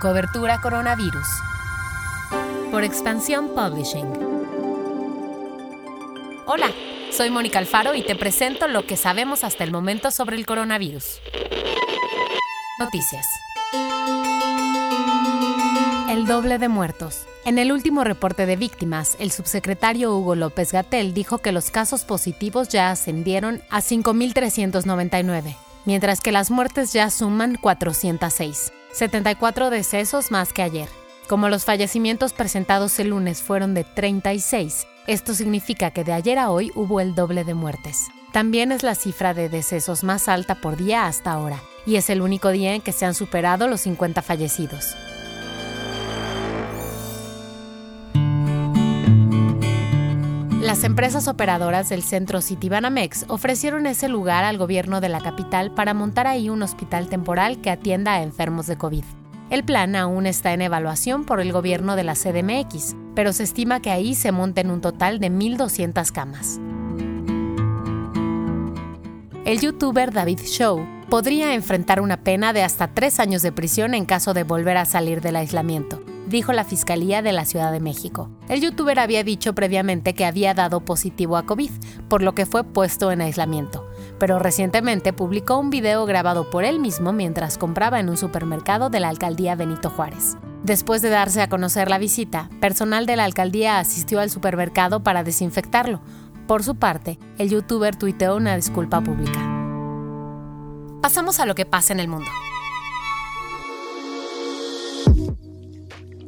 Cobertura Coronavirus. Por Expansión Publishing. Hola, soy Mónica Alfaro y te presento lo que sabemos hasta el momento sobre el coronavirus. Noticias. El doble de muertos. En el último reporte de víctimas, el subsecretario Hugo López Gatel dijo que los casos positivos ya ascendieron a 5.399, mientras que las muertes ya suman 406, 74 decesos más que ayer. Como los fallecimientos presentados el lunes fueron de 36, esto significa que de ayer a hoy hubo el doble de muertes. También es la cifra de decesos más alta por día hasta ahora, y es el único día en que se han superado los 50 fallecidos. Las empresas operadoras del centro Citibanamex ofrecieron ese lugar al gobierno de la capital para montar ahí un hospital temporal que atienda a enfermos de COVID. El plan aún está en evaluación por el gobierno de la CDMX, pero se estima que ahí se monten un total de 1.200 camas. El youtuber David Show podría enfrentar una pena de hasta tres años de prisión en caso de volver a salir del aislamiento dijo la Fiscalía de la Ciudad de México. El youtuber había dicho previamente que había dado positivo a COVID, por lo que fue puesto en aislamiento, pero recientemente publicó un video grabado por él mismo mientras compraba en un supermercado de la alcaldía Benito Juárez. Después de darse a conocer la visita, personal de la alcaldía asistió al supermercado para desinfectarlo. Por su parte, el youtuber tuiteó una disculpa pública. Pasamos a lo que pasa en el mundo.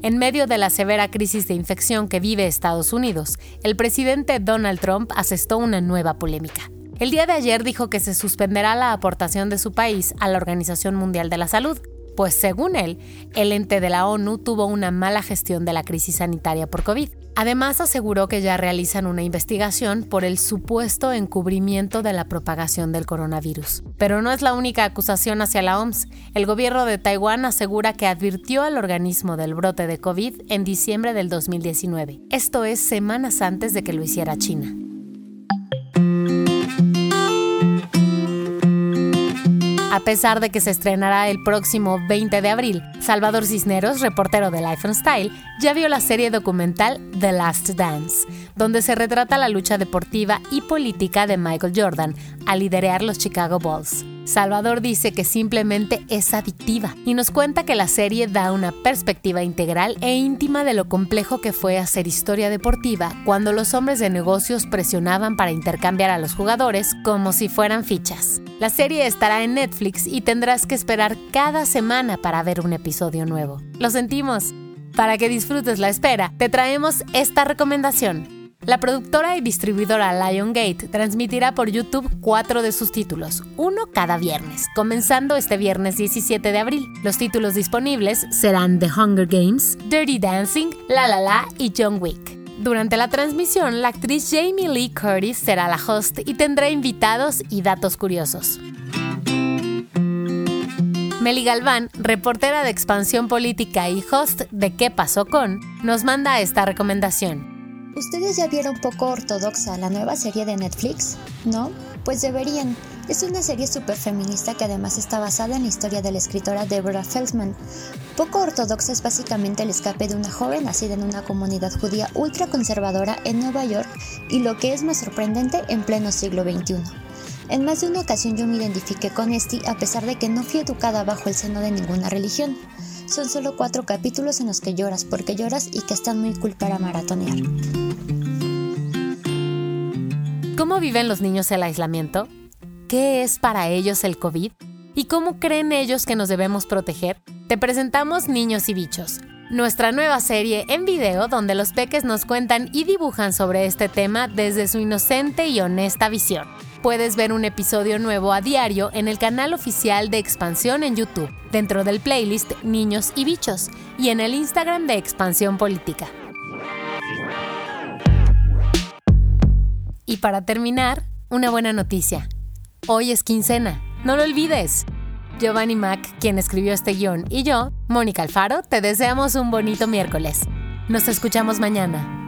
En medio de la severa crisis de infección que vive Estados Unidos, el presidente Donald Trump asestó una nueva polémica. El día de ayer dijo que se suspenderá la aportación de su país a la Organización Mundial de la Salud, pues según él, el ente de la ONU tuvo una mala gestión de la crisis sanitaria por COVID. Además, aseguró que ya realizan una investigación por el supuesto encubrimiento de la propagación del coronavirus. Pero no es la única acusación hacia la OMS. El gobierno de Taiwán asegura que advirtió al organismo del brote de COVID en diciembre del 2019. Esto es semanas antes de que lo hiciera China. A pesar de que se estrenará el próximo 20 de abril. Salvador Cisneros, reportero de Life and Style, ya vio la serie documental The Last Dance, donde se retrata la lucha deportiva y política de Michael Jordan al liderar los Chicago Bulls. Salvador dice que simplemente es adictiva y nos cuenta que la serie da una perspectiva integral e íntima de lo complejo que fue hacer historia deportiva cuando los hombres de negocios presionaban para intercambiar a los jugadores como si fueran fichas. La serie estará en Netflix y tendrás que esperar cada semana para ver un episodio nuevo. Lo sentimos. Para que disfrutes la espera, te traemos esta recomendación. La productora y distribuidora Liongate transmitirá por YouTube cuatro de sus títulos, uno cada viernes, comenzando este viernes 17 de abril. Los títulos disponibles serán The Hunger Games, Dirty Dancing, La La La y John Wick. Durante la transmisión, la actriz Jamie Lee Curtis será la host y tendrá invitados y datos curiosos. Meli Galván, reportera de Expansión Política y host de ¿Qué pasó con?, nos manda esta recomendación. ¿Ustedes ya vieron poco ortodoxa la nueva serie de Netflix? ¿No? Pues deberían. Es una serie súper feminista que además está basada en la historia de la escritora Deborah Feldman. Poco ortodoxa es básicamente el escape de una joven nacida en una comunidad judía ultraconservadora en Nueva York y lo que es más sorprendente en pleno siglo XXI. En más de una ocasión yo me identifiqué con Esti a pesar de que no fui educada bajo el seno de ninguna religión. Son solo cuatro capítulos en los que lloras porque lloras y que están muy cool para maratonear. ¿Cómo viven los niños el aislamiento? ¿Qué es para ellos el COVID? ¿Y cómo creen ellos que nos debemos proteger? Te presentamos Niños y Bichos, nuestra nueva serie en video donde los peques nos cuentan y dibujan sobre este tema desde su inocente y honesta visión. Puedes ver un episodio nuevo a diario en el canal oficial de Expansión en YouTube, dentro del playlist Niños y Bichos, y en el Instagram de Expansión Política. Y para terminar, una buena noticia. Hoy es quincena, no lo olvides. Giovanni Mac, quien escribió este guion, y yo, Mónica Alfaro, te deseamos un bonito miércoles. Nos escuchamos mañana.